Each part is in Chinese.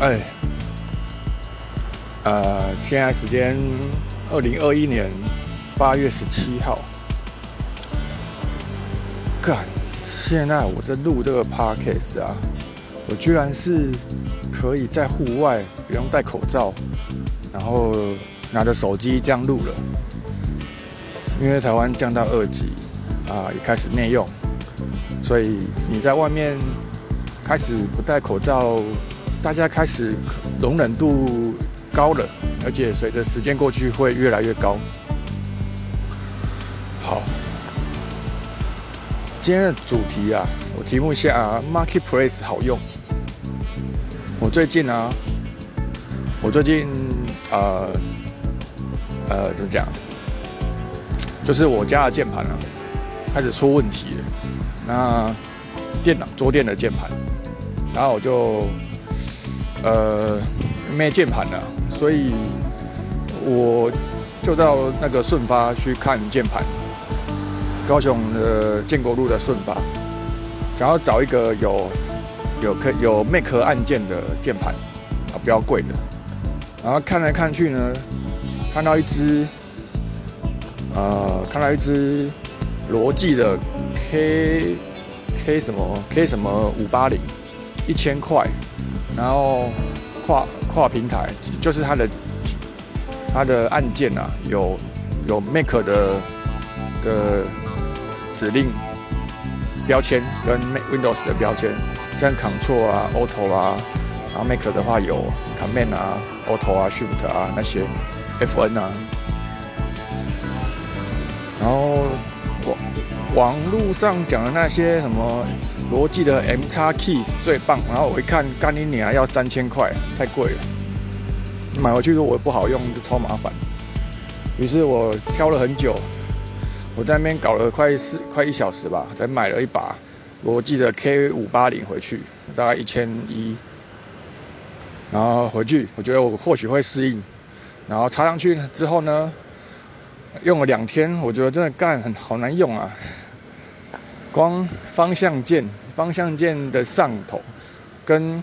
哎，呃，现在时间二零二一年八月十七号。干，现在我在录这个 podcast 啊，我居然是可以在户外不用戴口罩，然后拿着手机这样录了。因为台湾降到二级啊，也开始内用，所以你在外面开始不戴口罩。大家开始容忍度高了，而且随着时间过去会越来越高。好，今天的主题啊，我题目下 Marketplace 好用。我最近啊，我最近呃呃怎么讲？就是我家的键盘啊，开始出问题了。那电脑桌垫的键盘，然后我就。呃，没键盘了，所以我就到那个顺发去看键盘，高雄的建国路的顺发，想要找一个有有可有 Mac 按键的键盘，啊，比较贵的。然后看来看去呢，看到一只，呃，看到一只罗技的 K K 什么 K 什么五八零，一千块。然后跨跨平台，就是它的它的按键啊，有有 Mac 的的指令标签跟 Windows 的标签，像 Ctrl 啊、Auto 啊，然后 Mac 的话有 Command 啊、Auto 啊、Shift 啊那些 FN 啊，然后网网络上讲的那些什么。罗技的 M 叉 Keys 最棒，然后我一看，干你娘要三千块，太贵了。买回去说我不好用，就超麻烦。于是我挑了很久，我在那边搞了快四快一小时吧，才买了一把罗技的 K 五八零回去，大概一千一。然后回去，我觉得我或许会适应。然后插上去之后呢，用了两天，我觉得真的干很好难用啊。光方向键，方向键的上头，跟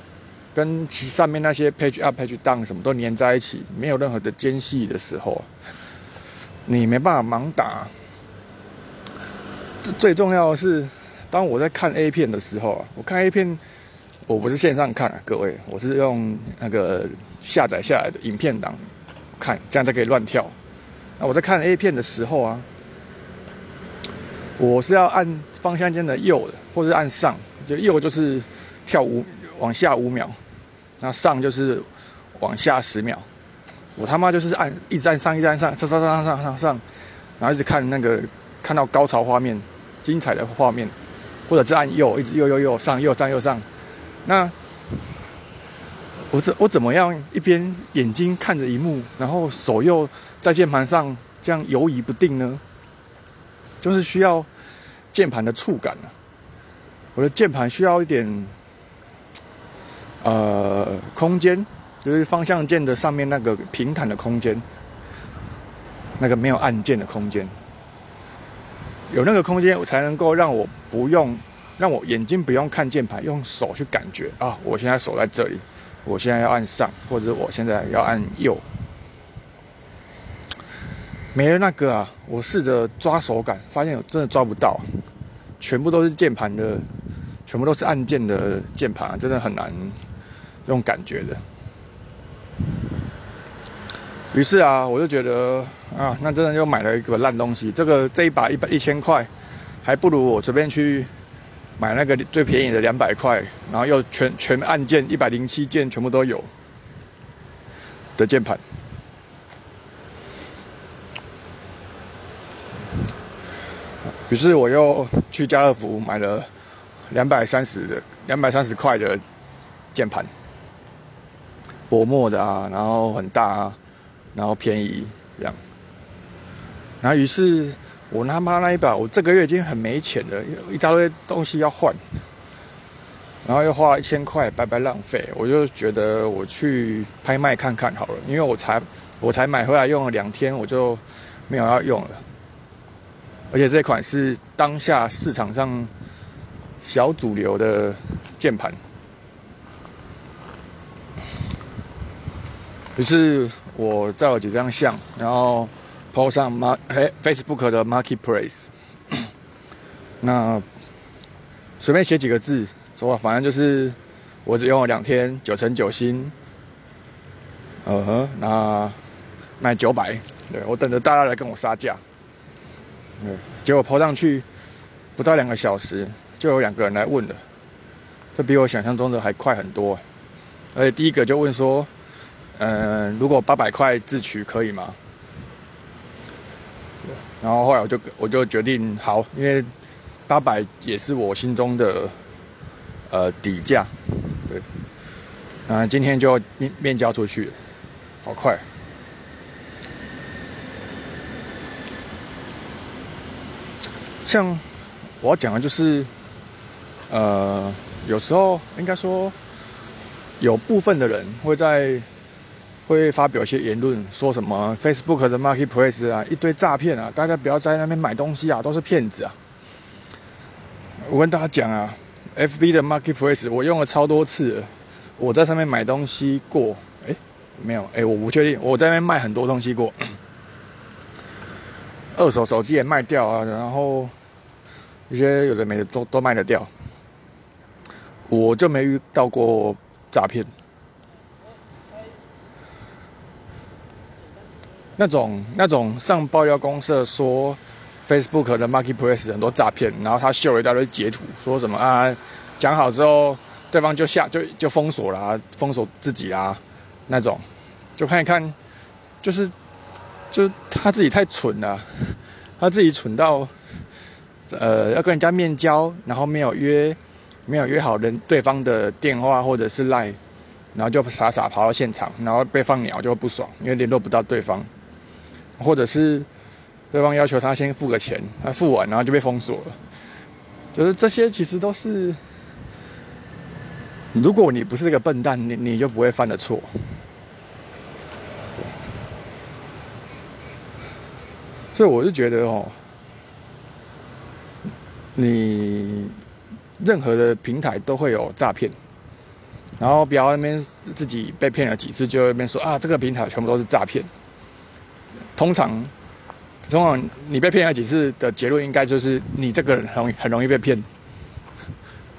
跟其上面那些 page up、page down 什么都粘在一起，没有任何的间隙的时候，你没办法盲打。最重要的是，当我在看 A 片的时候啊，我看 A 片，我不是线上看啊，各位，我是用那个下载下来的影片档看，这样才可以乱跳。那我在看 A 片的时候啊。我是要按方向键的右，或者按上，就右就是跳五往下五秒，那上就是往下十秒。我他妈就是按一直按上，一直按上，上上上上上上，然后一直看那个看到高潮画面、精彩的画面，或者是按右，一直右右右上右上右上。那我怎我怎么样一边眼睛看着荧幕，然后手又在键盘上这样游移不定呢？就是需要键盘的触感啊！我的键盘需要一点呃空间，就是方向键的上面那个平坦的空间，那个没有按键的空间，有那个空间，才能够让我不用让我眼睛不用看键盘，用手去感觉啊！我现在手在这里，我现在要按上，或者我现在要按右。没了那个啊！我试着抓手感，发现我真的抓不到，全部都是键盘的，全部都是按键的键盘，真的很难用感觉的。于是啊，我就觉得啊，那真的又买了一个烂东西。这个这一把一百一千块，还不如我随便去买那个最便宜的两百块，然后又全全按键一百零七键全部都有的键盘。于是我又去家乐福买了两百三十的两百三十块的键盘，薄膜的啊，然后很大啊，然后便宜这样。然后于是我他妈那一把，我这个月已经很没钱了，一大堆东西要换，然后又花了一千块白白浪费，我就觉得我去拍卖看看好了，因为我才我才买回来用了两天，我就没有要用了。而且这款是当下市场上小主流的键盘，于是我照了几张相，然后 po 上 Mar Facebook 的 Marketplace，那随便写几个字，说吧反正就是我只用了两天，九成九新，呃，那卖九百，对我等着大家来跟我杀价，对，结果 po 上去不到两个小时，就有两个人来问了，这比我想象中的还快很多，而且第一个就问说。嗯，如果八百块自取可以吗？然后后来我就我就决定好，因为八百也是我心中的呃底价，对。啊，今天就面面交出去，好快。像我要讲的就是，呃，有时候应该说有部分的人会在。会发表一些言论，说什么 Facebook 的 Marketplace 啊，一堆诈骗啊，大家不要在那边买东西啊，都是骗子啊。我跟大家讲啊，FB 的 Marketplace 我用了超多次，我在上面买东西过，哎，没有，哎，我不确定，我在那边卖很多东西过，二手手机也卖掉啊，然后一些有的没的都都卖得掉，我就没遇到过诈骗。那种那种上爆料公社说，Facebook 的 Marketplace 很多诈骗，然后他秀了一大堆截图，说什么啊，讲好之后，对方就下就就封锁啦，封锁自己啦，那种，就看一看，就是，就他自己太蠢了，他自己蠢到，呃，要跟人家面交，然后没有约，没有约好人对方的电话或者是赖，然后就傻傻跑到现场，然后被放鸟就不爽，因为联络不到对方。或者是对方要求他先付个钱，他付完然后就被封锁了。就是这些其实都是，如果你不是个笨蛋，你你就不会犯的错。所以我是觉得哦，你任何的平台都会有诈骗，然后不要那边自己被骗了几次，就那边说啊，这个平台全部都是诈骗。通常，通常你被骗了几次的结论，应该就是你这个人很容易很容易被骗。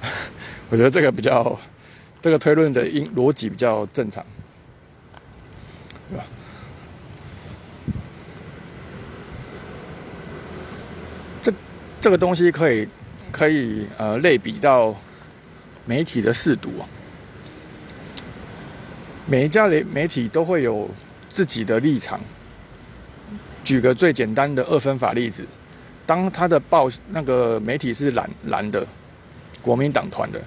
我觉得这个比较，这个推论的因逻辑比较正常，对吧？这这个东西可以可以呃类比到媒体的试读啊。每一家媒媒体都会有自己的立场。举个最简单的二分法例子，当他的报那个媒体是蓝蓝的，国民党团的，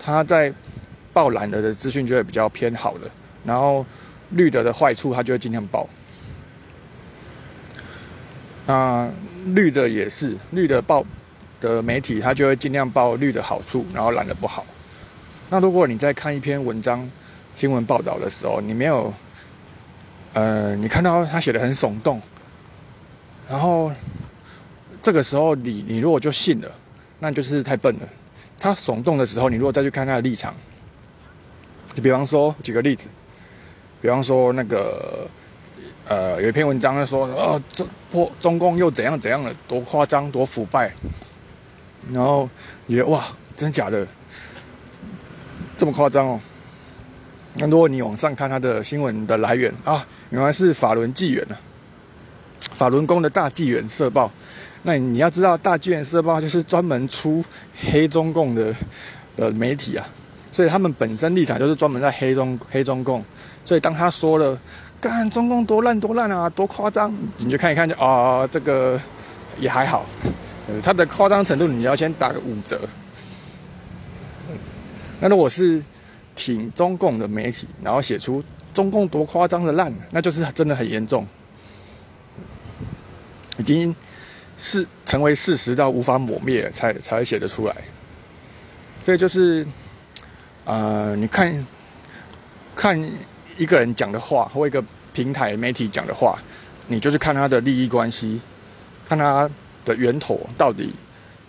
他在报蓝的的资讯就会比较偏好的，然后绿的的坏处他就会尽量报。那绿的也是绿的报的媒体，他就会尽量报绿的好处，然后蓝的不好。那如果你在看一篇文章新闻报道的时候，你没有，呃，你看到他写的很耸动。然后，这个时候你你如果就信了，那就是太笨了。他耸动的时候，你如果再去看他的立场，你比方说举个例子，比方说那个呃有一篇文章说哦中破中共又怎样怎样了，多夸张多腐败，然后你哇真假的这么夸张哦？那如果你往上看他的新闻的来源啊，原来是法轮纪元呢。法轮功的大纪元社报，那你要知道，大纪元社报就是专门出黑中共的的媒体啊，所以他们本身立场就是专门在黑中黑中共，所以当他说了“干中共多烂多烂啊，多夸张”，你就看一看就啊，这个也还好，他的夸张程度你要先打个五折。那如果是挺中共的媒体，然后写出中共多夸张的烂，那就是真的很严重。已经是成为事实到无法抹灭，才才写得出来。所以就是，呃，你看，看一个人讲的话，或一个平台媒体讲的话，你就是看他的利益关系，看他的源头到底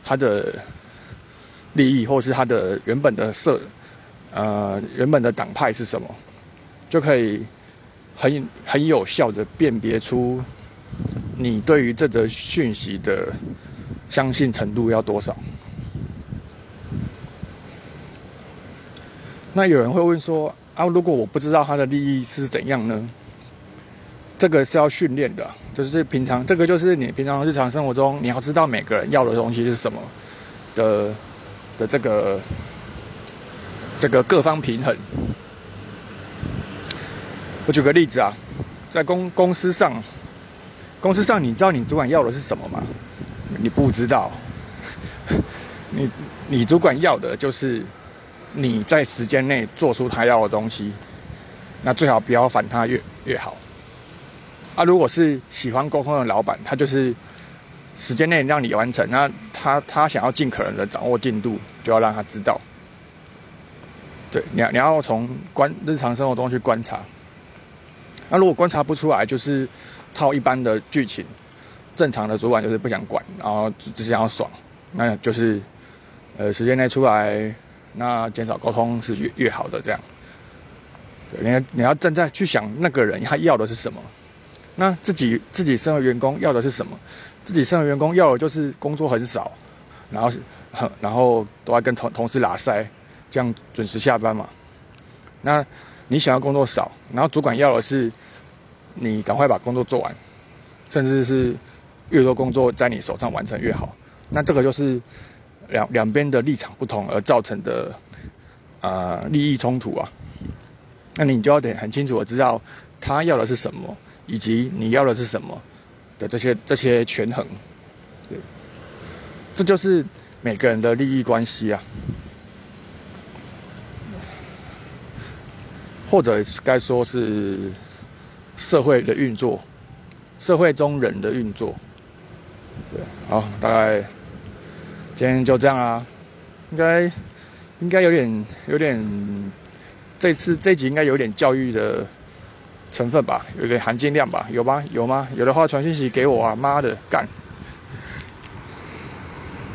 他的利益，或是他的原本的社，呃，原本的党派是什么，就可以很很有效的辨别出你对于这则讯息的相信程度要多少。那有人会问说啊，如果我不知道他的利益是怎样呢？这个是要训练的，就是平常这个就是你平常日常生活中你要知道每个人要的东西是什么的的这个这个各方平衡。我举个例子啊，在公公司上，公司上你知道你主管要的是什么吗？你不知道，你你主管要的就是你在时间内做出他要的东西，那最好不要反他越越好。啊，如果是喜欢沟通的老板，他就是时间内让你完成。那他他想要尽可能的掌握进度，就要让他知道。对，你要你要从观日常生活中去观察。那如果观察不出来，就是套一般的剧情。正常的主管就是不想管，然后只想要爽，那就是呃时间内出来，那减少沟通是越越好的这样。对，你要你要站在去想那个人他要的是什么。那自己自己身为员工要的是什么？自己身为员工要的就是工作很少，然后然后都要跟同同事拉塞，这样准时下班嘛。那你想要工作少，然后主管要的是你赶快把工作做完，甚至是越多工作在你手上完成越好。那这个就是两两边的立场不同而造成的啊利益冲突啊。那你就要得很清楚的知道他要的是什么。以及你要的是什么的这些这些权衡，对，这就是每个人的利益关系啊，或者该说是社会的运作，社会中人的运作，对，好，大概今天就这样啊，应该应该有点有点，这次这集应该有点教育的。成分吧，有点含金量吧，有吗？有吗？有的话传讯息给我啊！妈的，干！